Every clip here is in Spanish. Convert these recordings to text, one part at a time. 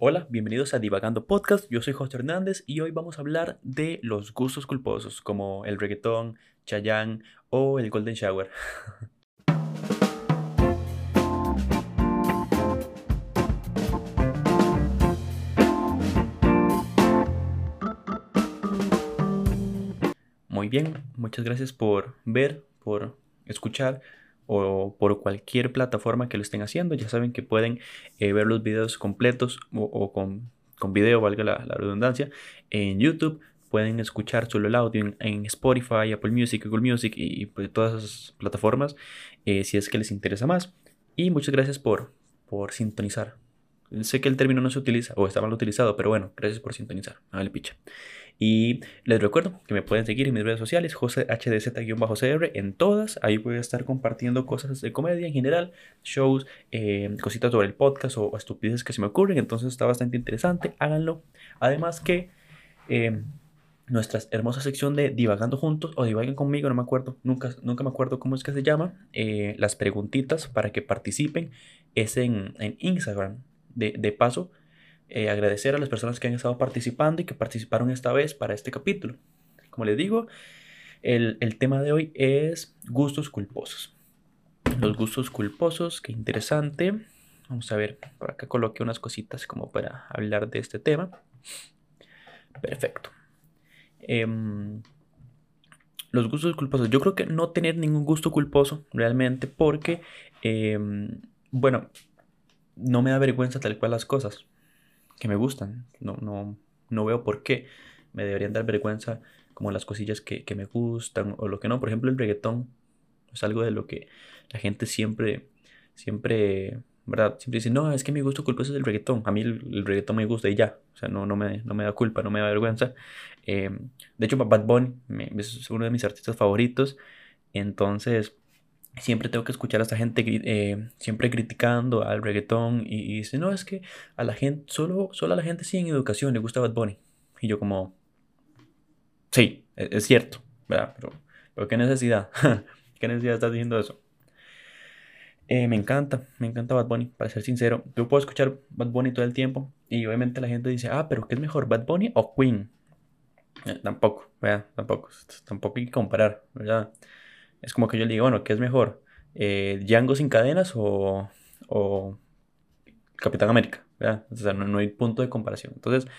Hola, bienvenidos a Divagando Podcast. Yo soy José Hernández y hoy vamos a hablar de los gustos culposos como el reggaetón, Chayanne o el Golden Shower. Muy bien, muchas gracias por ver, por escuchar o por cualquier plataforma que lo estén haciendo. Ya saben que pueden eh, ver los videos completos o, con, con, video, valga la, redundancia, en YouTube. Pueden escuchar solo el audio en, Spotify, Apple Music, Google Music y, pues, todas esas plataformas eh, si es que les interesa más. Y muchas gracias por, por sintonizar. Sé que el término no se utiliza o está mal utilizado, pero bueno, gracias por sintonizar. Vale, picha. Y les recuerdo que me pueden seguir en mis redes sociales, josehdz-cr en todas. Ahí voy a estar compartiendo cosas de comedia en general, shows, eh, cositas sobre el podcast o, estupideces que se me ocurren. Entonces está bastante interesante, háganlo. Además que eh, nuestra hermosa sección de Divagando Juntos o Divaguen conmigo, no me acuerdo, nunca, nunca me acuerdo cómo es que se llama. Eh, las preguntitas para que participen es en, en Instagram. De, de paso, eh, agradecer a las personas que han estado participando y que participaron esta vez para este capítulo. Como les digo, el, tema de hoy es gustos culposos. Los gustos culposos, qué interesante. Vamos a ver, por acá coloqué unas cositas como para hablar de este tema. Perfecto. Em, los gustos culposos. Yo creo que no tener ningún gusto culposo realmente porque, em, bueno, no me da vergüenza tal cual las cosas que me gustan. No, no, no veo por qué me deberían dar vergüenza como las cosillas que, me gustan o lo que no. Por ejemplo, el reggaetón es algo de lo que la gente siempre, siempre, ¿verdad? Siempre dice, no, es que mi gusto culposo es el reggaetón. A mí el, reggaetón me gusta y ya. O sea, no, no, me, no me da culpa, no me da vergüenza. Em, de hecho, Bad Bunny es uno de mis artistas favoritos. Entonces, siempre tengo que escuchar a esta gente eh, siempre criticando al reggaetón y, dice, no, es que a la gente, solo, solo a la gente sin educación le gusta Bad Bunny. Y yo como, sí, e, es, cierto, ¿verdad? Pero, pero, ¿qué necesidad? ¿Qué necesidad estás diciendo eso? Eh, me encanta, me encanta Bad Bunny, para ser sincero. Yo puedo escuchar Bad Bunny todo el tiempo y obviamente la gente dice, ah, pero ¿qué es mejor, Bad Bunny o Queen? Eh, tampoco, ¿verdad? Tampoco, tampoco hay que comparar, ¿verdad? Es como que yo le digo, bueno, ¿qué es mejor? Eh, ¿Django sin cadenas o, o Capitán América? O sea, no, hay punto de comparación. Entonces,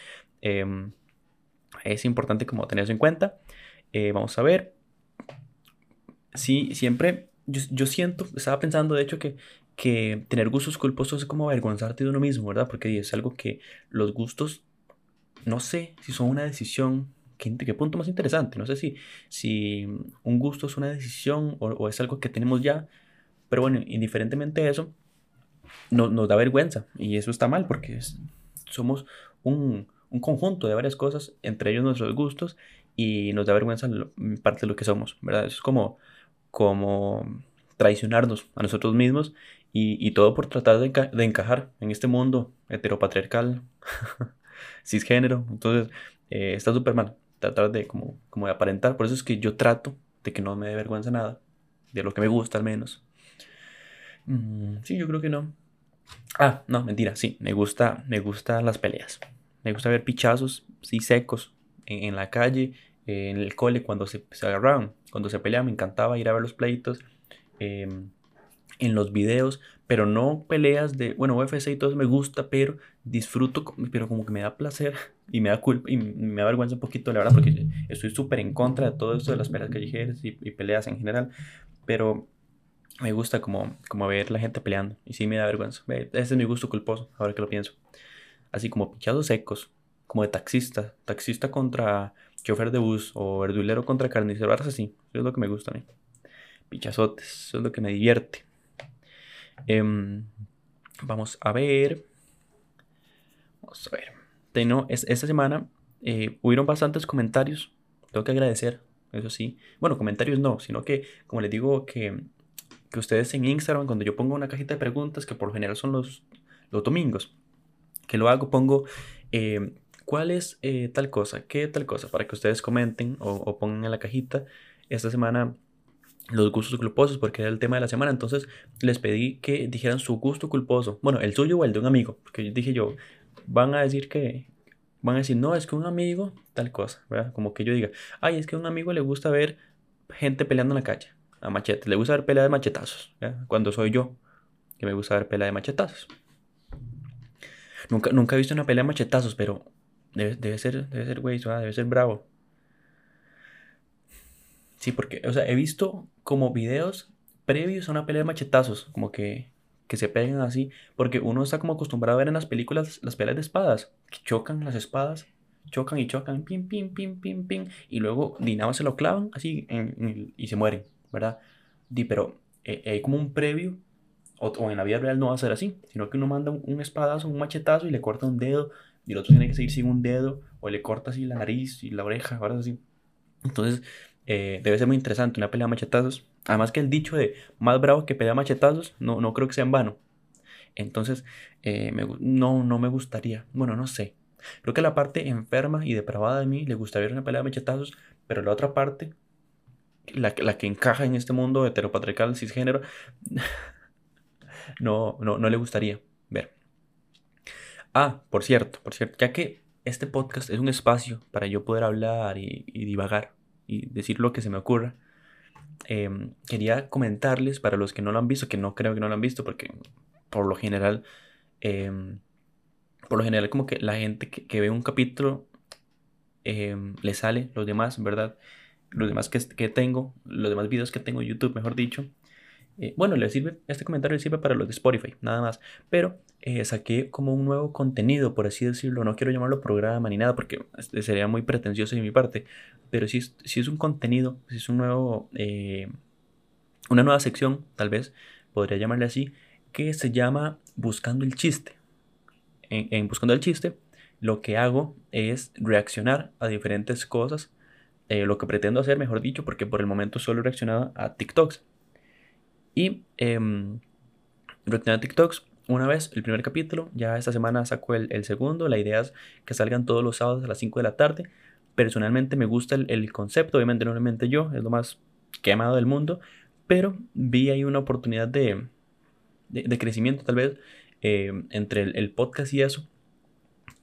em, es importante como tener eso en cuenta. Eh, vamos a ver. Sí, siempre, yo, siento, estaba pensando de hecho que, que tener gustos culposos es como avergonzarte de uno mismo, ¿verdad? Porque es algo que los gustos, no sé si son una decisión qué, punto más interesante. No sé si, si un gusto es una decisión o, es algo que tenemos ya. Pero bueno, indiferentemente de eso, no, nos da vergüenza. Y eso está mal porque somos un, conjunto de varias cosas, entre ellos nuestros gustos, y nos da vergüenza parte de lo que somos, ¿verdad? Eso es como, como traicionarnos a nosotros mismos y, todo por tratar de, de, encajar en este mundo heteropatriarcal, cisgénero. Entonces, eh, está súper mal tratar de como, como de aparentar. Por eso es que yo trato de que no me dé vergüenza nada, de lo que me gusta al menos. Mm, sí, yo creo que no. Ah, no, mentira, sí, me gusta, me gustan las peleas. Me gusta ver pichazos, sí, secos, en, la calle, en el cole, cuando se, se, agarraban, cuando se peleaban, me encantaba ir a ver los pleitos. Em, en los videos, pero no peleas de, bueno, UFC y todo eso me gusta, pero disfruto, pero como que me da placer y me da culpa y me da vergüenza un poquito, la verdad, porque estoy súper en contra de todo esto de las peleas callejeras y, peleas en general, pero me gusta como, como ver la gente peleando y sí me da vergüenza. Ese es mi gusto culposo, ahora que lo pienso. Así como pichados secos, como de taxista, taxista contra chofer de bus o verdulero contra carnicero, así, eso es lo que me gusta a mí. Pichazotes, eso es lo que me divierte. Em, vamos a ver. Vamos a ver. esta semana eh, hubieron bastantes comentarios. Tengo que agradecer, eso sí. Bueno, comentarios no, sino que, como les digo, que, que ustedes en Instagram, cuando yo pongo una cajita de preguntas, que por lo general son los, los domingos, que lo hago, pongo em, cuál es eh, tal cosa, qué tal cosa, para que ustedes comenten o pongan en la cajita. Esta semana los gustos culposos porque era el tema de la semana. Entonces les pedí que dijeran su gusto culposo. Bueno, el suyo o el de un amigo. Porque dije yo, van a decir que, van a decir, no, es que un amigo, tal cosa, ¿verdad? Como que yo diga, ay, es que a un amigo le gusta ver gente peleando en la calle, a machetes, le gusta ver pelea de machetazos, ¿verdad? Cuando soy yo, que me gusta ver pelea de machetazos. Nunca, nunca he visto una pelea de machetazos, pero debe, debe ser, debe ser, güey, debe ser bravo. Sí, porque, o sea, he visto como videos previos a una pelea de machetazos, como que, que se pegan así, porque uno está como acostumbrado a ver en las películas las peleas de espadas, que chocan las espadas, chocan y chocan, pim, pim, pim, pim, pim, y luego Dinamo se lo clavan así y se mueren, ¿verdad? Di, pero eh, hay como un previo, o, en la vida real no va a ser así, sino que uno manda un, espadazo, un machetazo y le corta un dedo, y el otro tiene que seguir sin un dedo, o le corta así la nariz y la oreja, ¿verdad? Así. Entonces, eh, debe ser muy interesante una pelea de machetazos. Además que el dicho de más bravo que pelea machetazos, no, no creo que sea en vano. Entonces, eh, no, no me gustaría. Bueno, no sé. Creo que la parte enferma y depravada de mí le gustaría ver una pelea de machetazos, pero la otra parte, la, la que encaja en este mundo heteropatriarcal, cisgénero, no, no, no le gustaría ver. Ah, por cierto, por cierto, ya que este podcast es un espacio para yo poder hablar y divagar y decir lo que se me ocurra. Em, quería comentarles para los que no lo han visto, que no creo que no lo han visto, porque por lo general, em, por lo general como que la gente que, ve un capítulo em, le sale, los demás, ¿verdad? Los demás que, que tengo, los demás videos que tengo en YouTube, mejor dicho, eh, bueno, le sirve, este comentario le sirve para los de Spotify, nada más. Pero eh, saqué como un nuevo contenido, por así decirlo. No quiero llamarlo programa ni nada porque este, sería muy pretencioso de mi parte. Pero si es, un contenido, si es un nuevo, eh, una nueva sección, tal vez, podría llamarle así, que se llama Buscando el chiste. En, Buscando el chiste, lo que hago es reaccionar a diferentes cosas. lo que pretendo hacer, mejor dicho, porque por el momento solo he reaccionado a TikToks. Y eh, a TikToks una vez, el primer capítulo. Ya esta semana saco el, segundo. La idea es que salgan todos los sábados a las 5 de la tarde. Personalmente me gusta el, concepto. Obviamente, normalmente yo, es lo más quemado del mundo. Pero vi ahí una oportunidad de, de, crecimiento, tal vez, em, entre el, podcast y eso.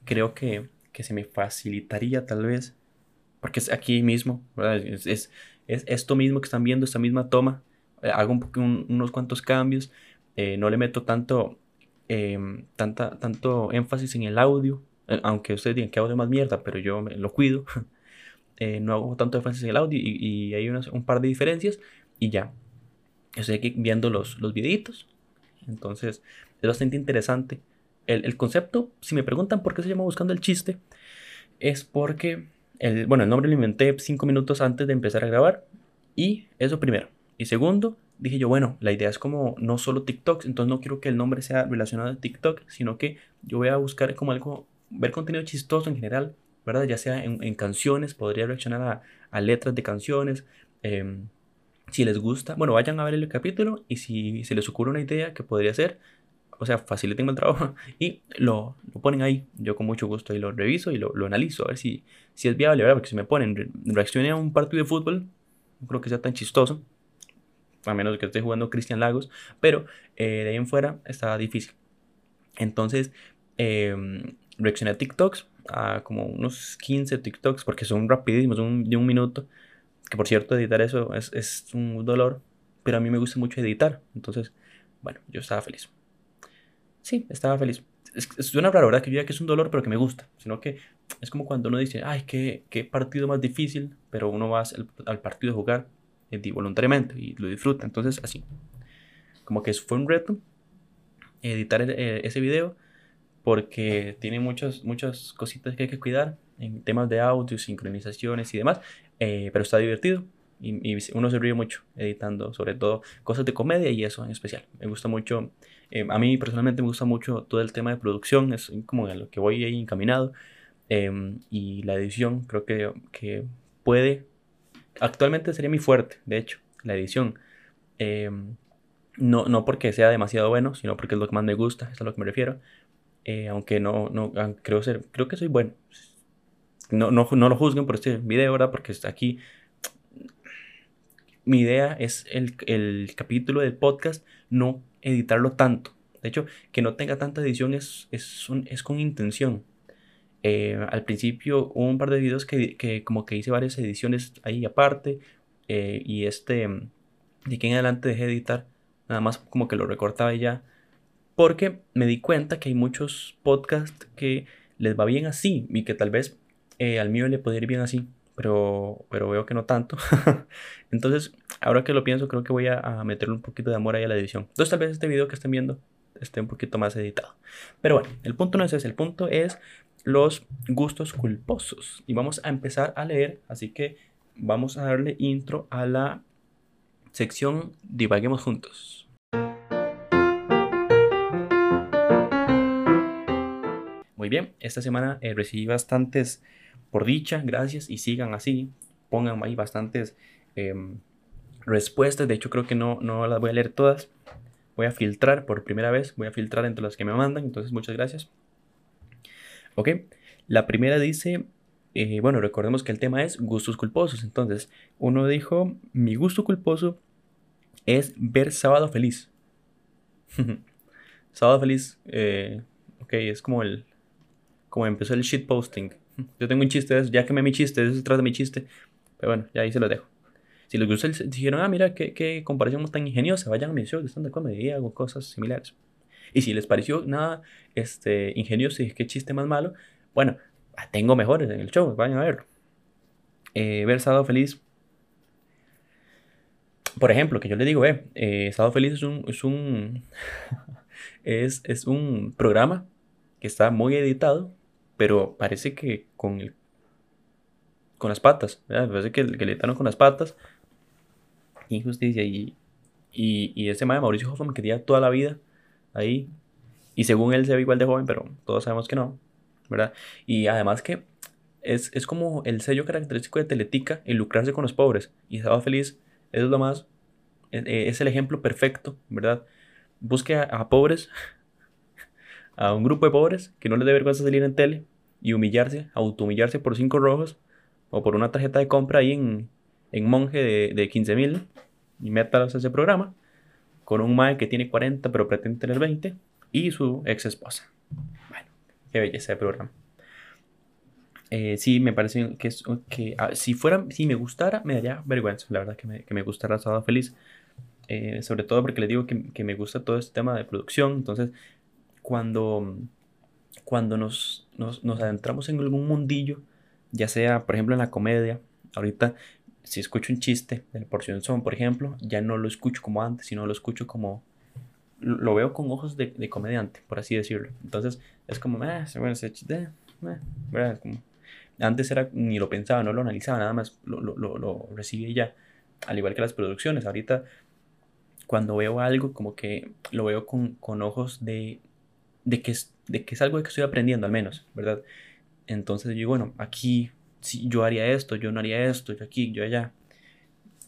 Creo que, que, se me facilitaría, tal vez. Porque es aquí mismo, es, es esto mismo que están viendo, esta misma toma eh, hago unos cuantos cambios, eh, no le meto tanto, em, tanta, tanto énfasis en el audio, eh, aunque ustedes digan que audio más mierda, pero yo me, lo cuido, no hago tanto énfasis en el audio y, hay un par de diferencias y ya. Estoy aquí viendo los, los videitos, entonces es bastante interesante. El, el, concepto, si me preguntan por qué se llama Buscando el Chiste, es porque, el, bueno, el nombre lo inventé cinco minutos antes de empezar a grabar y eso primero. Y segundo, dije yo, bueno, la idea es como no solo TikTok, entonces no quiero que el nombre sea relacionado a TikTok, sino que yo voy a buscar como algo, ver contenido chistoso en general, ¿verdad? Ya sea en, canciones, podría reaccionar a, letras de canciones. Em, si les gusta, bueno, vayan a ver el capítulo y si se les ocurre una idea que podría ser, o sea, faciliten el trabajo y lo, lo, ponen ahí. Yo con mucho gusto ahí lo reviso y lo, lo analizo a ver si, si es viable, ¿verdad? Porque si me ponen reaccione a un partido de fútbol, no creo que sea tan chistoso a menos que esté jugando Cristian Lagos, pero eh, de ahí en fuera está difícil. Entonces, eh, reaccioné a TikToks, a como unos 15 TikToks, porque son rapidísimos, de un minuto. Que por cierto, editar eso es, es un dolor, pero a mí me gusta mucho editar. Entonces, bueno, yo estaba feliz. Sí, estaba feliz. Es, es una raro, ¿verdad? Que yo diga que es un dolor, pero que me gusta. Sino que es como cuando uno dice, ay, qué, qué partido más difícil, pero uno va al, al partido a jugar eh, voluntariamente y lo disfruta. Entonces, así. Como que fue un reto editar eh, ese video porque tiene muchas, muchas cositas que hay que cuidar en temas de audio, sincronizaciones y demás, eh, pero está divertido y, uno se ríe mucho editando, sobre todo cosas de comedia y eso en especial. Me gusta mucho, a mí personalmente me gusta mucho todo el tema de producción, es como de lo que voy ahí encaminado em, y la edición creo que, que puede actualmente sería mi fuerte, de hecho, la edición. Em, no, no porque sea demasiado bueno, sino porque es lo que más me gusta, es a lo que me refiero. Eh, aunque no, no creo ser, creo que soy bueno. No, no, no lo juzguen por este video, ¿verdad? Porque está aquí. Mi idea es el, el capítulo del podcast no editarlo tanto. De hecho, que no tenga tanta edición es, es, es con intención. Eh, al principio hubo un par de videos que, que, como que hice varias ediciones ahí aparte. Eh, y este, de aquí en adelante dejé de editar. Nada más como que lo recortaba ya. Porque me di cuenta que hay muchos podcasts que les va bien así y que tal vez eh, al mío le podría ir bien así, pero, pero veo que no tanto. Entonces, ahora que lo pienso, creo que voy a, meterle un poquito de amor ahí a la edición. Entonces, tal vez este video que estén viendo esté un poquito más editado. Pero bueno, el punto no es ese, el punto es los gustos culposos. Y vamos a empezar a leer, así que vamos a darle intro a la sección Divaguemos juntos. Muy bien, esta semana eh, recibí bastantes, por dicha, gracias y sigan así. Pongan ahí bastantes em, respuestas. De hecho, creo que no, no las voy a leer todas. Voy a filtrar por primera vez. Voy a filtrar entre las que me mandan. Entonces, muchas gracias. Ok, la primera dice, eh, bueno, recordemos que el tema es gustos culposos. Entonces, uno dijo, mi gusto culposo es ver Sábado Feliz. sábado Feliz, eh, ok, es como el, como empezó el shitposting. Yo tengo un chiste, ya que me mi chiste, eso de mi chiste. Pero bueno, ya ahí se lo dejo. Si les gusta, dijeron, ah, mira, qué, qué comparación tan ingeniosa, vayan a mi show de stand comedia y hago cosas similares. Y si les pareció nada este, ingenioso y qué chiste más malo, bueno, tengo mejores en el show, vayan a verlo. Eh, ver Sábado Feliz. Por ejemplo, que yo le digo, eh, eh Feliz es un, es un, es, es un programa que está muy editado, pero parece que con, el, con las patas, parece que, que le editaron con las patas. Injusticia y, y, y ese de Mauricio Hoffman que tenía toda la vida ahí. Y según él se ve igual de joven, pero todos sabemos que no, ¿verdad? Y además que es, es como el sello característico de Teletica, el lucrarse con los pobres. Y estaba feliz, eso es lo más, e, e, es el ejemplo perfecto, ¿verdad? Busque a pobres a un grupo de pobres que no les dé vergüenza salir en tele y humillarse, autohumillarse por cinco rojos o por una tarjeta de compra ahí en, en monje de, de 15 mil y métalos a ese programa con un mae que tiene 40 pero pretende tener 20 y su ex esposa. Bueno, qué belleza de programa. Eh, sí, me parece que, que ah, si fuera, si me gustara, me daría vergüenza, la verdad, que me, que me gustara Sábado Feliz. Eh, sobre todo porque les digo que, que, me gusta todo este tema de producción, entonces cuando, cuando nos, nos, adentramos en algún mundillo, ya sea, por ejemplo, en la comedia, ahorita si escucho un chiste del porción son, por ejemplo, ya no lo escucho como antes, sino lo escucho como, lo veo con ojos de, comediante, por así decirlo. Entonces, es como, ah, bueno, ese chiste, eh, como, antes era, ni lo pensaba, no lo analizaba, nada más lo, lo, lo, lo recibí ya. Al igual que las producciones, ahorita cuando veo algo, como que lo veo con, con ojos de, de que, es, de que es algo que estoy aprendiendo al menos, ¿verdad? Entonces yo bueno, aquí sí, yo haría esto, yo no haría esto, yo aquí, yo allá.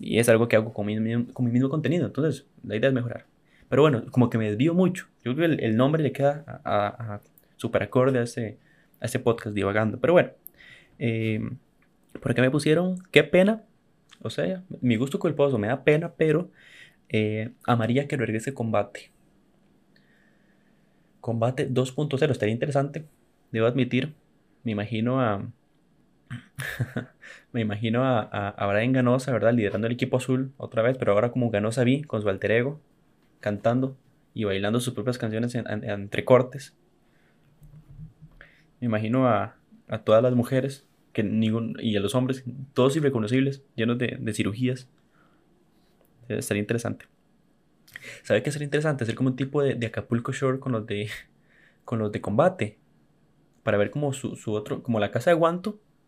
Y es algo que hago con mi, con mi mismo contenido, entonces la idea es mejorar. Pero bueno, como que me desvío mucho. Yo creo que el, nombre le queda a, a, super acorde a ese, a ese podcast divagando. Pero bueno, eh, por acá me pusieron, qué pena. O sea, mi gusto culposo me da pena, pero eh, amaría que regrese combate. Combate 2.0, estaría interesante, debo admitir. Me imagino a. me imagino a, a, Brian Ganosa, ¿verdad? Liderando el equipo azul otra vez, pero ahora como Ganosa vi, con su alter ego, cantando y bailando sus propias canciones entre cortes. Me imagino a, a, todas las mujeres que y a los hombres, todos irreconocibles, llenos de, de cirugías. Estaría interesante. ¿Sabe qué sería interesante? Hacer como un tipo de, Acapulco Shore con los de, con los de combate. Para ver como su, otro, como la casa de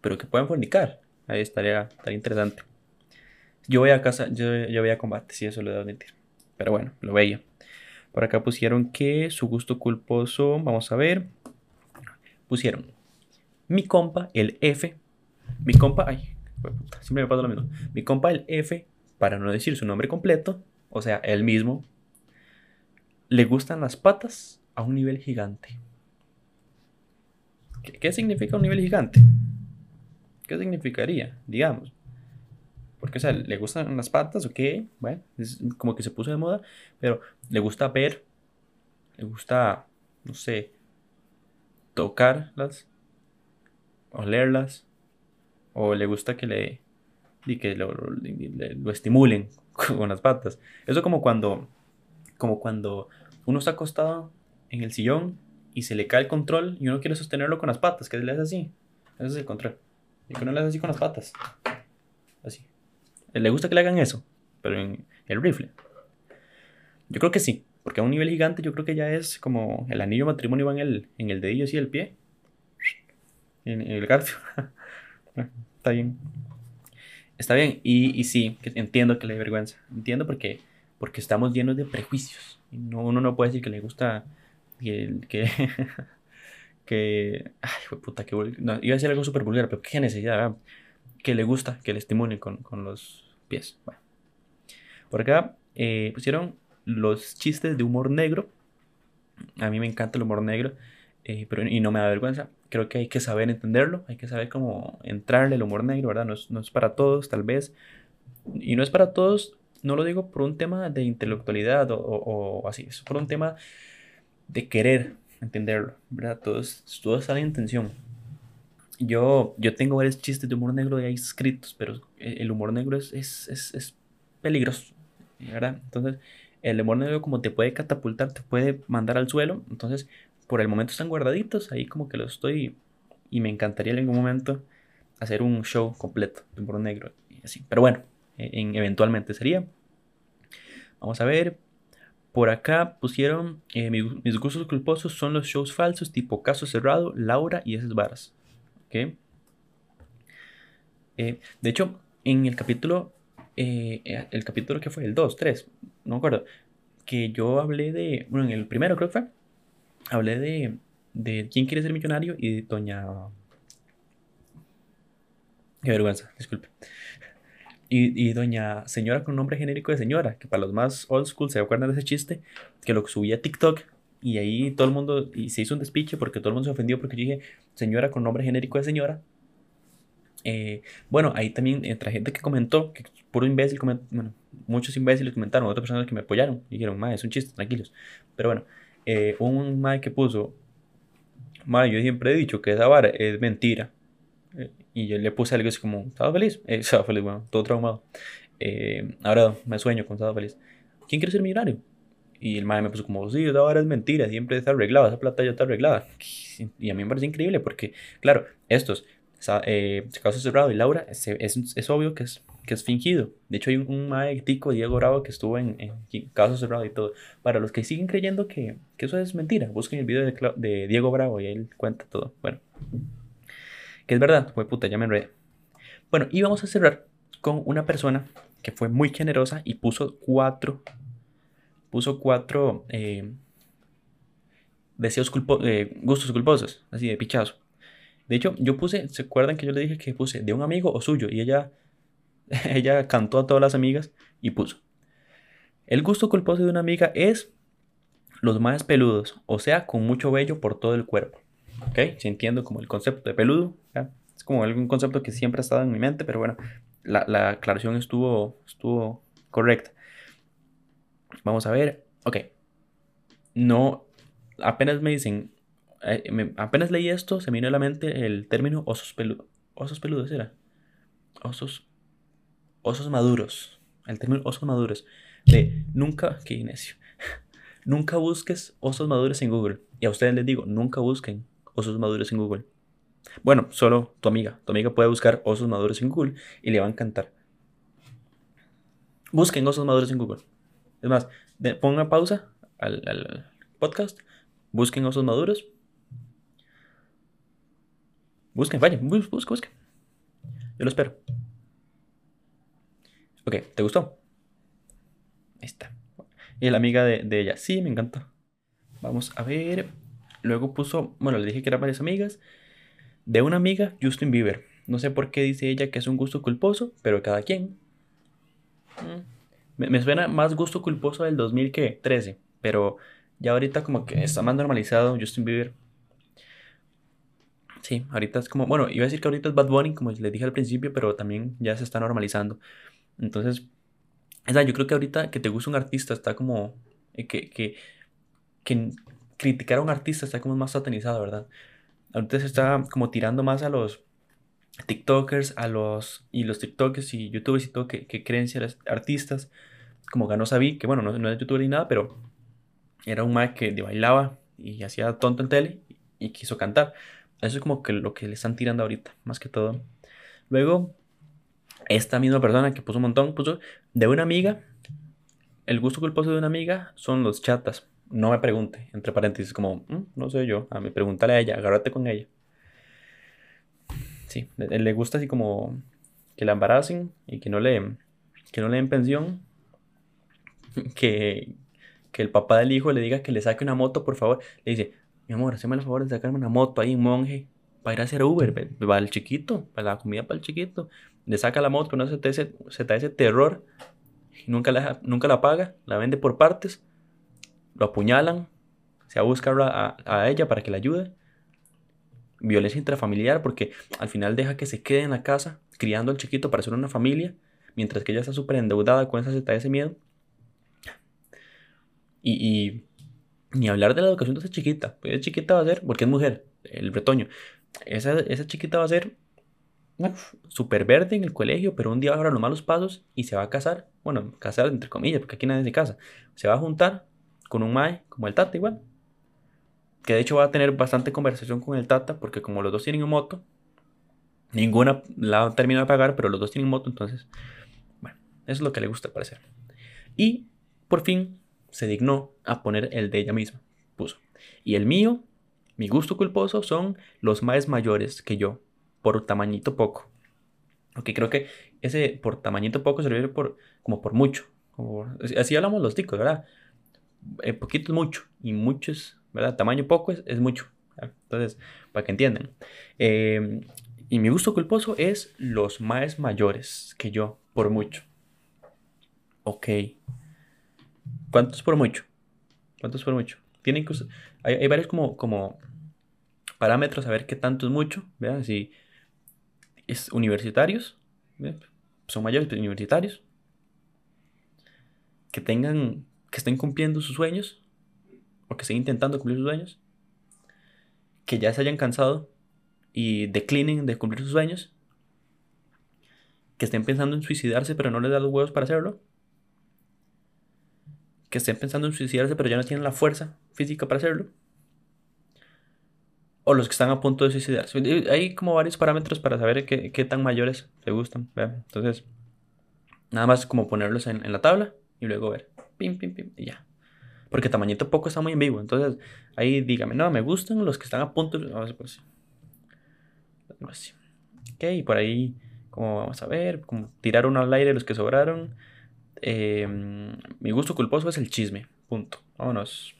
pero que puedan fornicar. Ahí estaría, estaría interesante. Yo voy a casa, yo, yo voy a combate, si eso lo debo admitir. Pero bueno, lo veía. Por acá pusieron que su gusto culposo, vamos a ver. Pusieron mi compa, el F. Mi compa, ay, siempre me pasa lo mismo. Mi compa, el F, para no decir su nombre completo, o sea, él mismo, le gustan las patas a un nivel gigante. ¿Qué, significa un nivel gigante? ¿Qué significaría, digamos? Porque, o sea, le gustan las patas, ok, bueno, es como que se puso de moda, pero le gusta ver le gusta, no sé, tocarlas, olerlas, o le gusta que le, y que lo, lo, estimulen con las patas. Eso como cuando, como cuando uno está acostado en el sillón y se le cae el control y uno quiere sostenerlo con las patas, que le hace así. Ese es el control. Y que uno le hace así con las patas. Así. ¿Le gusta que le hagan eso? Pero en el rifle. Yo creo que sí. Porque a un nivel gigante yo creo que ya es como el anillo matrimonio va en el, en el dedillo así del pie. En, el garfio. Está bien. Está bien. Y, y sí, entiendo que le dé vergüenza. Entiendo porque, porque estamos llenos de prejuicios. No, uno no puede decir que le gusta que... que que ay, puta, que iba a decir algo súper vulgar, pero qué necesidad, que le gusta que le estimulen con, con los pies. Bueno. Por acá eh, pusieron los chistes de humor negro. A mí me encanta el humor negro, eh, pero, y no me da vergüenza. Creo que hay que saber entenderlo, hay que saber cómo entrarle el humor negro, ¿verdad? No es, no es para todos, tal vez. Y no es para todos, no lo digo por un tema de intelectualidad o, o, así, es por un tema de querer entenderlo, ¿verdad? Todos, todo está la intención. Yo, yo tengo varios chistes de humor negro ahí escritos, pero el humor negro es, es, es, es peligroso, ¿verdad? Entonces, el humor negro como te puede catapultar, te puede mandar al suelo. Entonces, por el momento están guardaditos, ahí como que los estoy... Y me encantaría en algún momento hacer un show completo de humor negro. Y así. Pero bueno, e, en, eventualmente sería. Vamos a ver. Por acá pusieron eh, mis, gustos culposos son los shows falsos tipo Caso Cerrado, Laura y esas varas. ¿Ok? Eh, de hecho, en el capítulo eh, el capítulo que fue, el 2, 3, no me acuerdo, que yo hablé de, bueno, en el primero creo que fue, hablé de, de quién quiere ser millonario y de doña... Qué vergüenza, disculpe. Y, y, doña señora con nombre genérico de señora, que para los más old school se acuerdan de ese chiste, que lo subí a TikTok y ahí todo el mundo, y se hizo un despiche porque todo el mundo se ofendió porque yo dije señora con nombre genérico de señora, eh, bueno, ahí también entra gente que comentó, que puro imbécil, bueno, muchos imbéciles comentaron, otras personas que me apoyaron dijeron, mae, es un chiste, tranquilos. Pero bueno, eh, un mae que puso, mae, yo siempre he dicho que esa vara es mentira. Eh, y yo le puse algo así como, ¿estaba feliz? estaba feliz, bueno, todo traumado. ahora me sueño con estaba feliz. ¿Quién quiere ser millonario? Y el mae me puso como, sí, vara es mentira, siempre está arreglada, esa plata ya está arreglada. Y a mí me parece increíble porque, claro, estos eh, Caso Cerrado y Laura, es, es, obvio que es, que es fingido. De hecho, hay un, un tico, Diego Bravo, que estuvo en, en, Caso Cerrado y todo. Para los que siguen creyendo que, que eso es mentira, busquen el video de, de, Diego Bravo y él cuenta todo. Bueno, que es verdad, fue puta, ya me enredé. Bueno, y vamos a cerrar con una persona que fue muy generosa y puso cuatro, puso cuatro eh, deseos eh, gustos culposos, así de pichazo. De hecho, yo puse, ¿se acuerdan que yo le dije que puse de un amigo o suyo? Y ella, ella cantó a todas las amigas y puso. El gusto culposo de una amiga es los más peludos, o sea, con mucho vello por todo el cuerpo. ¿Ok? Si entiendo como el concepto de peludo, es como algún concepto que siempre ha estado en mi mente, pero bueno, la, la aclaración estuvo, estuvo correcta. Vamos a ver, ok. No, apenas me dicen eh, apenas leí esto, se me vino a la mente el término osos peludos. Osos peludos era. Osos. Osos maduros. El término osos maduros. De nunca. Qué inicio. nunca busques osos maduros en Google. Y a ustedes les digo, nunca busquen osos maduros en Google. Bueno, solo tu amiga. Tu amiga puede buscar osos maduros en Google y le va a encantar. Busquen osos maduros en Google. Es más, pongan pausa al, podcast, busquen osos maduros Busquen, vayan, busquen, busquen. Yo lo espero. Ok, ¿te gustó? Ahí está. Y la amiga de, ella, sí, me encantó. Vamos a ver. Luego puso, bueno, le dije que eran varias amigas. De una amiga, Justin Bieber. No sé por qué dice ella que es un gusto culposo, pero cada quien. Mm. Me, me suena más gusto culposo del 2013, pero ya ahorita como que está más normalizado Justin Bieber. Sí, ahorita es como, bueno, iba a decir que ahorita es Bad Bunny, como les dije al principio, pero también ya se está normalizando. Entonces, esa, yo creo que ahorita que te gusta un artista está como, eh, que, que, que criticar a un artista está como más satanizado, ¿verdad? Ahorita se está como tirando más a los TikTokers, a los y los TikTokers y YouTubers y todo que, que creen ser artistas, como ganó Sabi, que bueno, no, no es youtuber ni nada, pero era un Mac que bailaba y hacía tonto en tele y quiso cantar. Eso es como que lo que le están tirando ahorita, más que todo. Luego, esta misma persona que puso un montón, puso de una amiga. El gusto culposo de una amiga son los chatas. No me pregunte, entre paréntesis, como, mm, no sé yo, a mí pregúntale a ella, agárrate con ella. Sí, le, le gusta así como que la embaracen y que no le, que no le den pensión. Que, que el papá del hijo le diga que le saque una moto, por favor. Le dice, mi amor, hazme el favor de sacarme una moto ahí, monje, para ir a hacer Uber, va el chiquito, para la comida para el chiquito. Le saca la moto, no se te se te ese terror, y nunca la, nunca la paga, la vende por partes, lo apuñalan, se va a a, ella para que la ayude. Violencia intrafamiliar, porque al final deja que se quede en la casa criando al chiquito para hacer una familia, mientras que ella está súper endeudada con esa ese miedo. Y, y ni hablar de la educación de esa chiquita. Pues esa chiquita va a ser, porque es mujer, el bretoño. Esa, esa chiquita va a ser súper verde en el colegio, pero un día va a los malos pasos y se va a casar. Bueno, casar entre comillas, porque aquí nadie se casa. Se va a juntar con un mae, como el Tata igual. Que de hecho va a tener bastante conversación con el Tata, porque como los dos tienen moto, ninguna la termina de pagar, pero los dos tienen moto, entonces, bueno, eso es lo que le gusta parecer. Y por fin se dignó a poner el de ella misma. Puso. Y el mío, mi gusto culposo, son los más mayores que yo, por tamañito poco. Ok, creo que ese por tamañito poco se refiere por, como por mucho. así hablamos los ticos, ¿verdad? Eh, poquito es mucho y mucho es, ¿verdad? Tamaño poco es, es mucho. Entonces, para que entiendan. Em, y mi gusto culposo es los más mayores que yo, por mucho. Ok. ¿Cuántos por mucho? ¿Cuántos por mucho? Tienen que hay, hay, varios como, como parámetros a ver qué tanto es mucho. Vean, si es universitarios, son mayores pero universitarios, que tengan, que estén cumpliendo sus sueños, o que estén intentando cumplir sus sueños, que ya se hayan cansado y declinen de cumplir sus sueños, que estén pensando en suicidarse pero no les da los huevos para hacerlo, que estén pensando en suicidarse pero ya no tienen la fuerza física para hacerlo. O los que están a punto de suicidarse. Hay como varios parámetros para saber qué, qué tan mayores te gustan. Entonces, nada más como ponerlos en, en, la tabla y luego ver. Pim, pim, pim, y ya. Porque tamañito poco está muy en vivo. Entonces, ahí dígame, no, me gustan los que están a punto de... Vamos pues, así. Ok, y por ahí, como vamos a ver, como tirar al aire los que sobraron. Eh, mi gusto culposo es el chisme. Punto. Vámonos.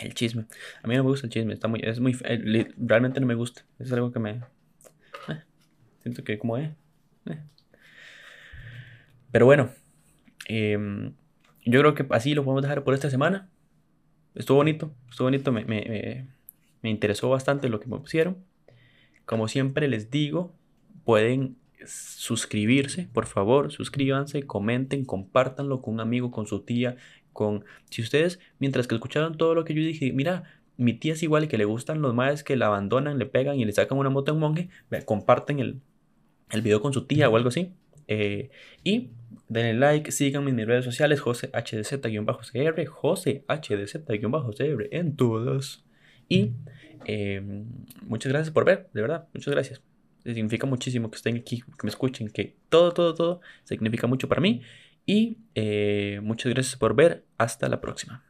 El chisme. A mí no me gusta el chisme. Está muy, es muy, eh, realmente no me gusta. Es algo que me. Eh, siento que como es. Eh. Pero bueno. Em, yo creo que así lo podemos dejar por esta semana. Estuvo bonito. Estuvo bonito. Me, me, me interesó bastante lo que me pusieron. Como siempre les digo, pueden suscribirse, por favor, suscríbanse, comenten, compártanlo con un amigo, con su tía, con... Si ustedes, mientras que escucharon todo lo que yo dije, mira, mi tía es igual que le gustan los madres que la abandonan, le pegan y le sacan una moto un monje, comparten el, el video con su tía o algo así. Eh, y denle like, síganme en mis redes sociales, José HDZ-CR, José HDZ-CR en todas. Y eh, muchas gracias por ver, de verdad, muchas gracias significa muchísimo que estén aquí, que me escuchen, que todo, todo, todo significa mucho para mí. Y eh, muchas gracias por ver. Hasta la próxima.